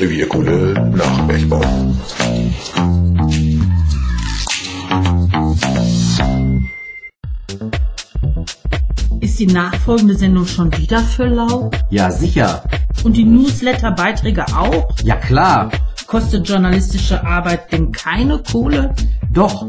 Revierkunde nach Bergbau. Ist die nachfolgende Sendung schon wieder für lau? Ja, sicher. Und die Newsletter-Beiträge auch? Ja, klar. Kostet journalistische Arbeit denn keine Kohle? Doch,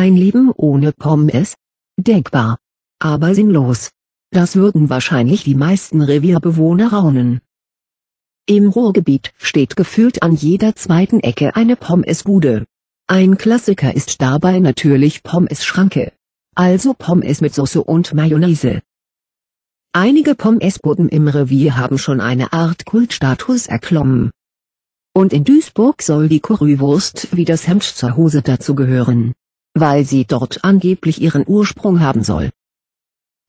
Ein Leben ohne Pommes? Denkbar. Aber sinnlos. Das würden wahrscheinlich die meisten Revierbewohner raunen. Im Ruhrgebiet steht gefühlt an jeder zweiten Ecke eine Pommesbude. Ein Klassiker ist dabei natürlich Pommes-Schranke. Also Pommes mit Soße und Mayonnaise. Einige Pommesbuden im Revier haben schon eine Art Kultstatus erklommen. Und in Duisburg soll die Currywurst wie das Hemd zur Hose dazugehören. Weil sie dort angeblich ihren Ursprung haben soll.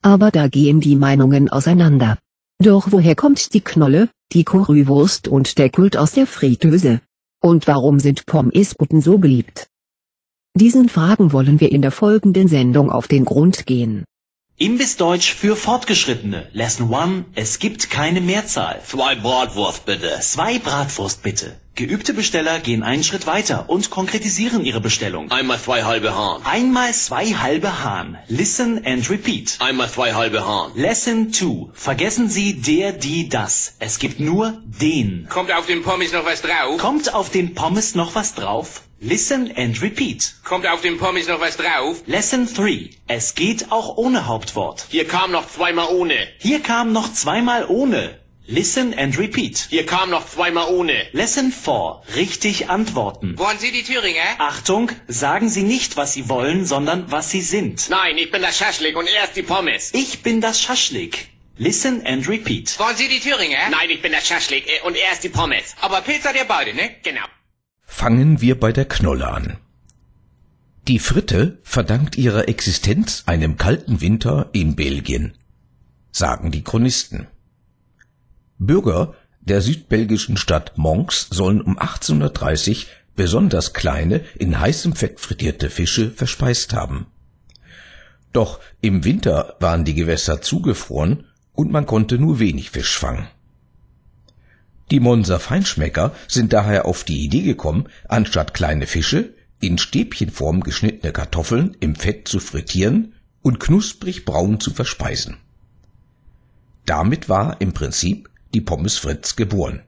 Aber da gehen die Meinungen auseinander. Doch woher kommt die Knolle, die Currywurst und der Kult aus der Fritteuse? Und warum sind Pommesbuden so beliebt? Diesen Fragen wollen wir in der folgenden Sendung auf den Grund gehen. Imbissdeutsch für Fortgeschrittene. Lesson 1. Es gibt keine Mehrzahl. Zwei Bratwurst bitte. Zwei Bratwurst bitte. Geübte Besteller gehen einen Schritt weiter und konkretisieren ihre Bestellung. Einmal zwei halbe Hahn. Einmal zwei halbe Hahn. Listen and repeat. Einmal zwei halbe Hahn. Lesson 2. Vergessen Sie der, die, das. Es gibt nur den. Kommt auf den Pommes noch was drauf? Kommt auf den Pommes noch was drauf? Listen and repeat. Kommt auf den Pommes noch was drauf? Lesson 3. Es geht auch ohne Hauptwort. Hier kam noch zweimal ohne. Hier kam noch zweimal ohne. Listen and repeat. Hier kam noch zweimal ohne. Lesson 4. Richtig antworten. Wollen Sie die Thüringer? Achtung, sagen Sie nicht, was Sie wollen, sondern was Sie sind. Nein, ich bin das Schaschlik und erst die Pommes. Ich bin das Schaschlik. Listen and repeat. Wollen Sie die Thüringer? Nein, ich bin das Schaschlik und erst die Pommes. Aber Pilz seid ihr beide, ne? Genau. Fangen wir bei der Knolle an. Die Fritte verdankt ihre Existenz einem kalten Winter in Belgien, sagen die Chronisten. Bürger der südbelgischen Stadt Monks sollen um 1830 besonders kleine, in heißem Fett frittierte Fische verspeist haben. Doch im Winter waren die Gewässer zugefroren und man konnte nur wenig Fisch fangen. Die Monser Feinschmecker sind daher auf die Idee gekommen, anstatt kleine Fische in Stäbchenform geschnittene Kartoffeln im Fett zu frittieren und knusprig braun zu verspeisen. Damit war im Prinzip die Pommes Fritz geboren.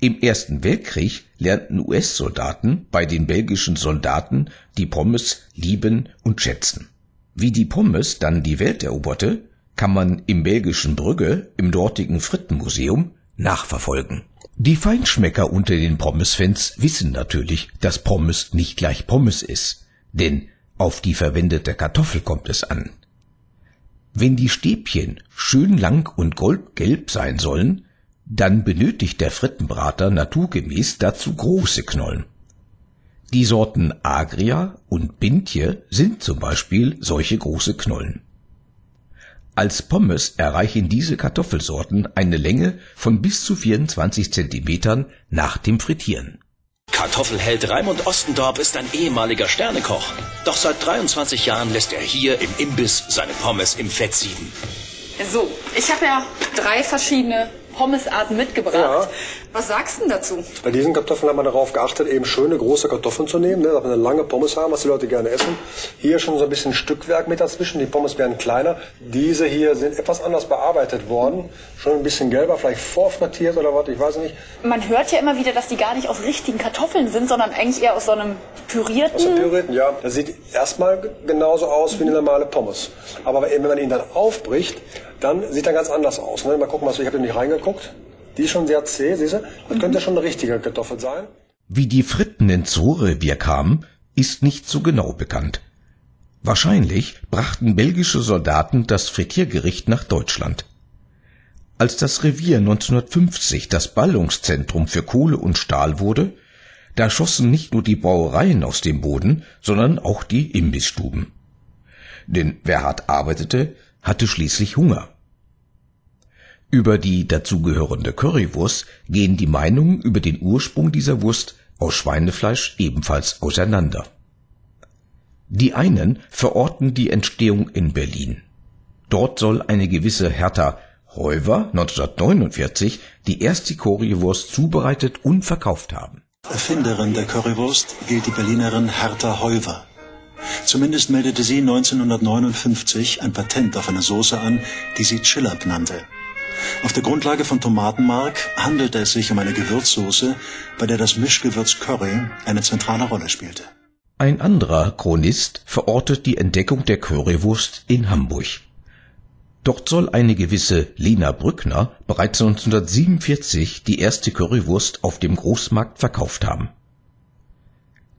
Im Ersten Weltkrieg lernten US-Soldaten bei den belgischen Soldaten die Pommes lieben und schätzen. Wie die Pommes dann die Welt eroberte, kann man im belgischen Brügge im dortigen Frittenmuseum nachverfolgen. Die Feinschmecker unter den Pommesfans wissen natürlich, dass Pommes nicht gleich Pommes ist, denn auf die verwendete Kartoffel kommt es an. Wenn die Stäbchen schön lang und goldgelb sein sollen, dann benötigt der Frittenbrater naturgemäß dazu große Knollen. Die Sorten Agria und Bintje sind zum Beispiel solche große Knollen. Als Pommes erreichen diese Kartoffelsorten eine Länge von bis zu 24 Zentimetern nach dem Frittieren. Kartoffelheld Raimund Ostendorp ist ein ehemaliger Sternekoch. Doch seit 23 Jahren lässt er hier im Imbiss seine Pommes im Fett sieden. So, ich habe ja drei verschiedene Pommesarten mitgebracht. Ja. Was sagst du denn dazu? Bei diesen Kartoffeln haben wir darauf geachtet, eben schöne große Kartoffeln zu nehmen, ne, damit wir eine lange Pommes haben, was die Leute gerne essen. Hier schon so ein bisschen Stückwerk mit dazwischen, die Pommes werden kleiner. Diese hier sind etwas anders bearbeitet worden, schon ein bisschen gelber, vielleicht vorfrittiert oder was, ich weiß nicht. Man hört ja immer wieder, dass die gar nicht aus richtigen Kartoffeln sind, sondern eigentlich eher aus so einem pürierten. Aus der Pürierten, ja. Das sieht erstmal genauso aus wie eine normale Pommes. Aber wenn man ihn dann aufbricht, dann sieht er ganz anders aus. Ne? Mal gucken, was ich habe nicht reingeguckt. Die ist schon sehr zäh, siehst du? Das könnte schon eine richtige Kartoffel sein. Wie die Fritten ins Ruhrrevier kamen, ist nicht so genau bekannt. Wahrscheinlich brachten belgische Soldaten das Frittiergericht nach Deutschland. Als das Revier 1950 das Ballungszentrum für Kohle und Stahl wurde, da schossen nicht nur die Brauereien aus dem Boden, sondern auch die Imbissstuben. Denn wer hart arbeitete, hatte schließlich Hunger. Über die dazugehörende Currywurst gehen die Meinungen über den Ursprung dieser Wurst aus Schweinefleisch ebenfalls auseinander. Die einen verorten die Entstehung in Berlin. Dort soll eine gewisse Hertha Heuwer 1949 die erste Currywurst zubereitet und verkauft haben. Erfinderin der Currywurst gilt die Berlinerin Hertha Heuwer. Zumindest meldete sie 1959 ein Patent auf eine Soße an, die sie Chillab nannte. Auf der Grundlage von Tomatenmark handelte es sich um eine Gewürzsoße, bei der das Mischgewürz Curry eine zentrale Rolle spielte. Ein anderer Chronist verortet die Entdeckung der Currywurst in Hamburg. Dort soll eine gewisse Lena Brückner bereits 1947 die erste Currywurst auf dem Großmarkt verkauft haben.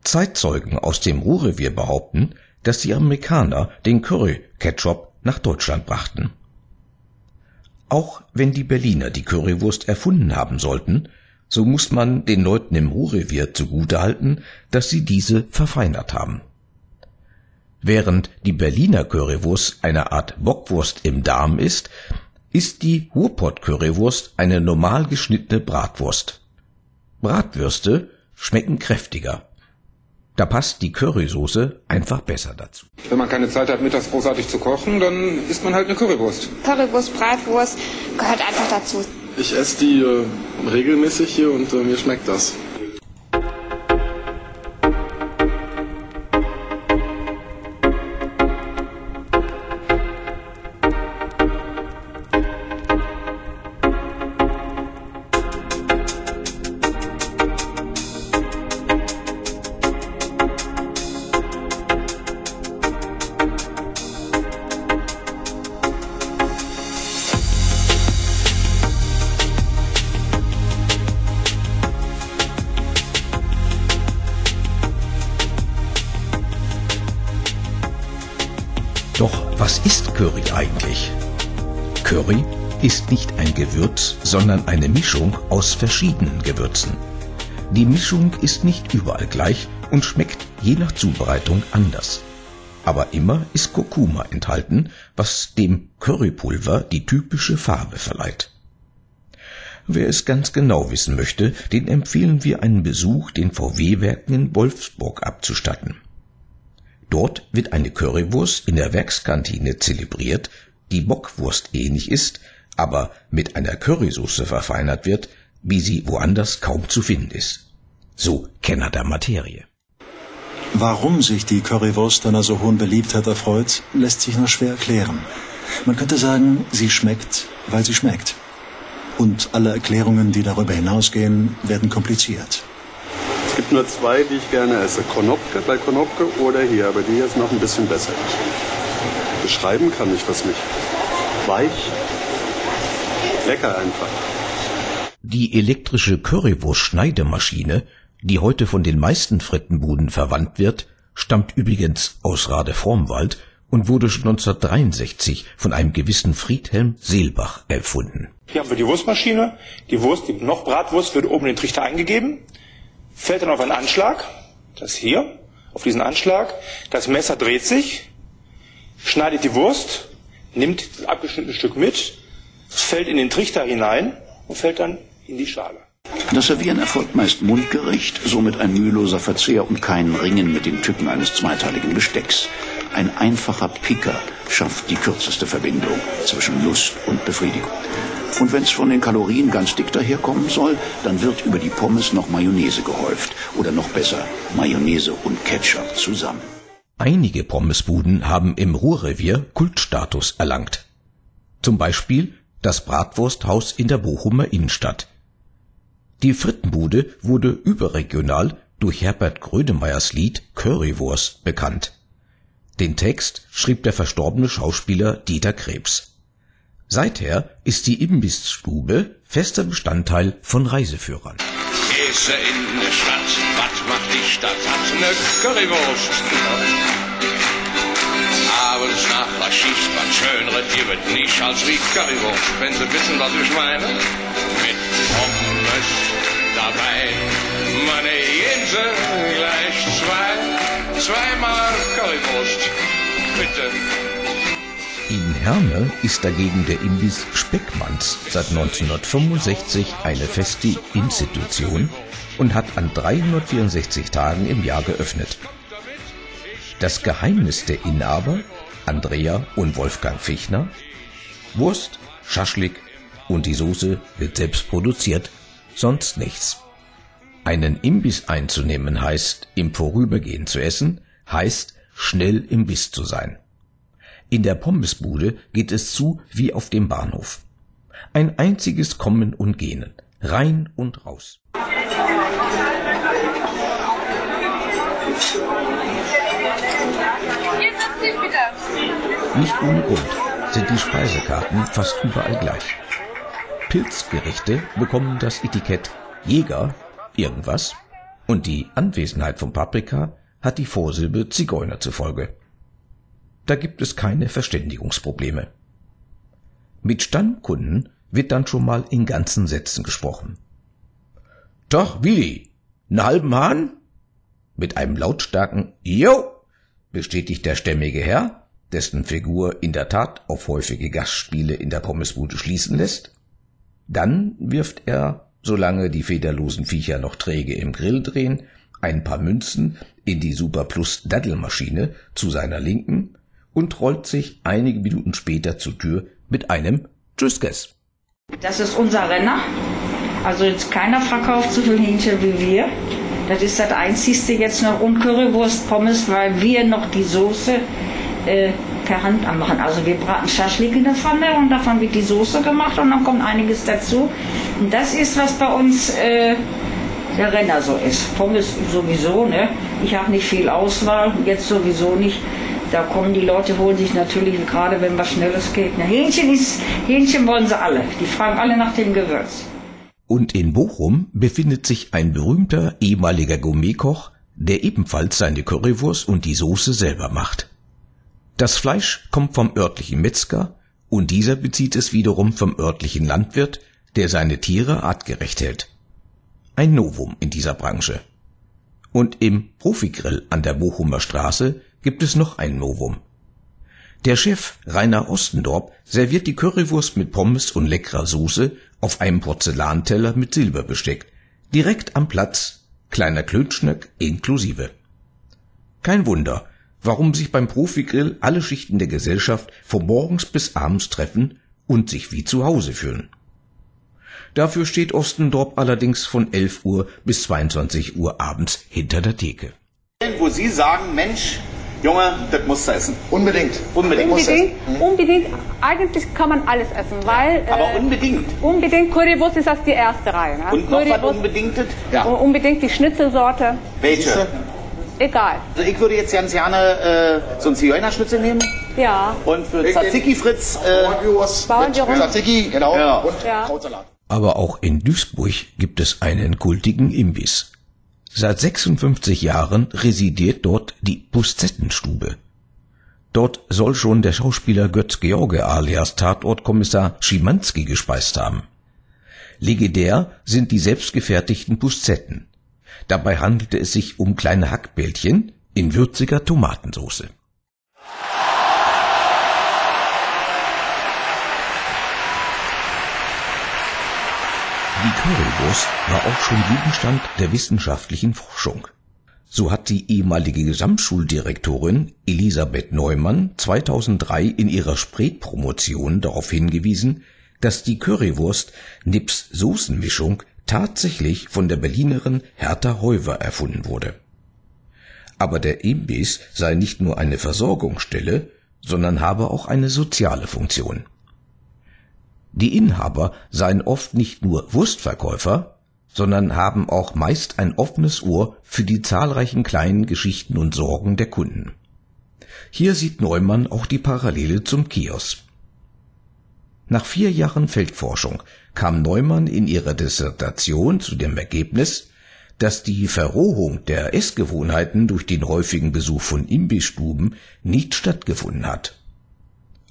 Zeitzeugen aus dem Ruhrrevier behaupten, dass die Amerikaner den Curry-Ketchup nach Deutschland brachten. Auch wenn die Berliner die Currywurst erfunden haben sollten, so muss man den Leuten im Ruhrrevier zugutehalten, dass sie diese verfeinert haben. Während die Berliner Currywurst eine Art Bockwurst im Darm ist, ist die Ruhrpott-Currywurst eine normal geschnittene Bratwurst. Bratwürste schmecken kräftiger. Da passt die Currysoße einfach besser dazu. Wenn man keine Zeit hat, mittags großartig zu kochen, dann isst man halt eine Currywurst. Currywurst, Bratwurst gehört einfach dazu. Ich esse die äh, regelmäßig hier und äh, mir schmeckt das. Ist nicht ein Gewürz, sondern eine Mischung aus verschiedenen Gewürzen. Die Mischung ist nicht überall gleich und schmeckt je nach Zubereitung anders. Aber immer ist Kurkuma enthalten, was dem Currypulver die typische Farbe verleiht. Wer es ganz genau wissen möchte, den empfehlen wir einen Besuch den VW-Werken in Wolfsburg abzustatten. Dort wird eine Currywurst in der Werkskantine zelebriert, die Bockwurst ähnlich ist, aber mit einer Currysoße verfeinert wird, wie sie woanders kaum zu finden ist. So Kenner der Materie. Warum sich die Currywurst einer so hohen Beliebtheit erfreut, lässt sich nur schwer erklären. Man könnte sagen, sie schmeckt, weil sie schmeckt. Und alle Erklärungen, die darüber hinausgehen, werden kompliziert. Es gibt nur zwei, die ich gerne esse. Konopke bei Konopke oder hier, aber die hier ist noch ein bisschen besser. Beschreiben kann ich das nicht. Weich, lecker einfach. Die elektrische Currywurst-Schneidemaschine, die heute von den meisten Frittenbuden verwandt wird, stammt übrigens aus Radefromwald und wurde schon 1963 von einem gewissen Friedhelm Seelbach erfunden. Hier haben wir die Wurstmaschine. Die Wurst, die noch Bratwurst, wird oben in den Trichter eingegeben, fällt dann auf einen Anschlag, das hier, auf diesen Anschlag. Das Messer dreht sich, schneidet die Wurst, nimmt das abgeschnittene Stück mit, fällt in den Trichter hinein und fällt dann in die Schale. Das Servieren erfolgt meist mundgerecht, somit ein müheloser Verzehr und kein Ringen mit den Tücken eines zweiteiligen Bestecks. Ein einfacher Picker schafft die kürzeste Verbindung zwischen Lust und Befriedigung. Und wenn es von den Kalorien ganz dick daherkommen soll, dann wird über die Pommes noch Mayonnaise gehäuft. Oder noch besser, Mayonnaise und Ketchup zusammen. Einige Pommesbuden haben im Ruhrrevier Kultstatus erlangt. Zum Beispiel das Bratwursthaus in der Bochumer Innenstadt. Die Frittenbude wurde überregional durch Herbert Grönemeyers Lied Currywurst bekannt. Den Text schrieb der verstorbene Schauspieler Dieter Krebs. Seither ist die Imbissstube fester Bestandteil von Reiseführern. Käse in der Stadt, was macht die Stadt? Hat eine Currywurst. Abends nach der Schicht was Schöneres gibt nicht als wie Currywurst, wenn Sie wissen, was ich meine. Mit Pommes dabei, meine Jense gleich zwei, zweimal Currywurst, bitte. In Herne ist dagegen der Imbiss Speckmanns seit 1965 eine feste Institution und hat an 364 Tagen im Jahr geöffnet. Das Geheimnis der Inhaber, Andrea und Wolfgang Fichtner, Wurst, Schaschlik und die Soße wird selbst produziert, sonst nichts. Einen Imbiss einzunehmen heißt, im Vorübergehen zu essen, heißt, schnell im Biss zu sein. In der Pommesbude geht es zu wie auf dem Bahnhof. Ein einziges Kommen und Gehen, rein und raus. Bitte. Nicht ohne Grund sind die Speisekarten fast überall gleich. Pilzgerichte bekommen das Etikett Jäger irgendwas und die Anwesenheit von Paprika hat die Vorsilbe Zigeuner zur Folge. Da gibt es keine Verständigungsprobleme. Mit Stammkunden wird dann schon mal in ganzen Sätzen gesprochen. Doch, Willi, einen halben Hahn? Mit einem lautstarken Jo bestätigt der stämmige Herr, dessen Figur in der Tat auf häufige Gastspiele in der Pommesbude schließen lässt. Dann wirft er, solange die federlosen Viecher noch träge im Grill drehen, ein paar Münzen in die Superplus Daddelmaschine zu seiner Linken und rollt sich einige Minuten später zur Tür mit einem Tschüsskes. Das ist unser Renner. Also jetzt keiner verkauft so viel Hähnchen wie wir. Das ist das einzigste jetzt noch und Currywurst, Pommes, weil wir noch die Soße äh, per Hand anmachen. Also wir braten Schaschlik in der Pfanne und davon wird die Soße gemacht und dann kommt einiges dazu. Und das ist, was bei uns äh, der Renner so ist. Pommes sowieso, ne? Ich habe nicht viel Auswahl, jetzt sowieso nicht. Da kommen die Leute, holen sich natürlich, gerade wenn was Schnelles geht. Ne? Hähnchen ist, Hähnchen wollen sie alle. Die fragen alle nach dem Gewürz. Und in Bochum befindet sich ein berühmter ehemaliger Gourmetkoch, der ebenfalls seine Currywurst und die Soße selber macht. Das Fleisch kommt vom örtlichen Metzger und dieser bezieht es wiederum vom örtlichen Landwirt, der seine Tiere artgerecht hält. Ein Novum in dieser Branche. Und im Profigrill an der Bochumer Straße gibt es noch ein Novum. Der Chef Rainer Ostendorp serviert die Currywurst mit Pommes und leckerer Soße auf einem Porzellanteller mit Silberbesteck, direkt am Platz, kleiner Klönschnack inklusive. Kein Wunder, warum sich beim Profigrill alle Schichten der Gesellschaft von morgens bis abends treffen und sich wie zu Hause fühlen. Dafür steht Ostendorp allerdings von 11 Uhr bis 22 Uhr abends hinter der Theke. Wo Sie sagen, Mensch, Junge, das musst du essen. Unbedingt. Unbedingt. Unbedingt, unbedingt, eigentlich kann man alles essen, weil... Aber äh, unbedingt. Unbedingt, Currywurst ist das die erste Reihe. Ne? Und noch was Unbedingtes? Und Unbedingt die Schnitzelsorte. Welche? Egal. Also ich würde jetzt ganz gerne äh, so einen Zigeunerschnitzel nehmen. Ja. Und für Tzatziki Fritz äh, Bauernjurst. Tzatziki, genau. Ja. Und Ja. Krautsalat. Aber auch in Duisburg gibt es einen kultigen Imbiss. Seit 56 Jahren residiert dort die Puszettenstube. Dort soll schon der Schauspieler Götz George alias Tatortkommissar Schimanski gespeist haben. Legendär sind die selbstgefertigten Puszetten. Dabei handelte es sich um kleine Hackbällchen in würziger Tomatensauce. Die Currywurst war auch schon Gegenstand der wissenschaftlichen Forschung. So hat die ehemalige Gesamtschuldirektorin Elisabeth Neumann 2003 in ihrer Spreetpromotion darauf hingewiesen, dass die Currywurst Nips Soßenmischung tatsächlich von der Berlinerin Hertha Heuwer erfunden wurde. Aber der Imbiss sei nicht nur eine Versorgungsstelle, sondern habe auch eine soziale Funktion. Die Inhaber seien oft nicht nur Wurstverkäufer, sondern haben auch meist ein offenes Ohr für die zahlreichen kleinen Geschichten und Sorgen der Kunden. Hier sieht Neumann auch die Parallele zum Kiosk. Nach vier Jahren Feldforschung kam Neumann in ihrer Dissertation zu dem Ergebnis, dass die Verrohung der Essgewohnheiten durch den häufigen Besuch von Imbissstuben nicht stattgefunden hat.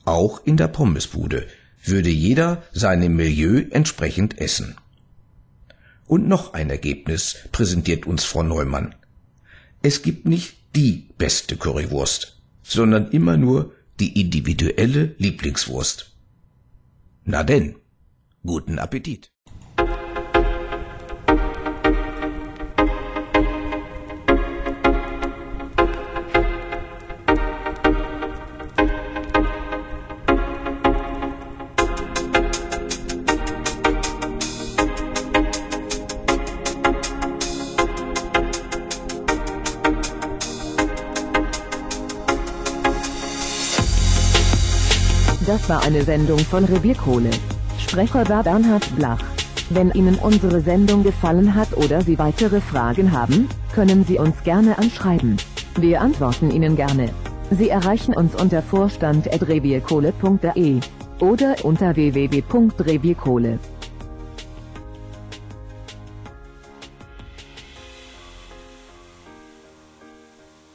Auch in der Pommesbude würde jeder seinem Milieu entsprechend essen. Und noch ein Ergebnis präsentiert uns Frau Neumann. Es gibt nicht die beste Currywurst, sondern immer nur die individuelle Lieblingswurst. Na denn, guten Appetit. Das war eine Sendung von Revierkohle. Sprecher war Bernhard Blach. Wenn Ihnen unsere Sendung gefallen hat oder Sie weitere Fragen haben, können Sie uns gerne anschreiben. Wir antworten Ihnen gerne. Sie erreichen uns unter vorstand.revierkohle.de oder unter www.revierkohle.de.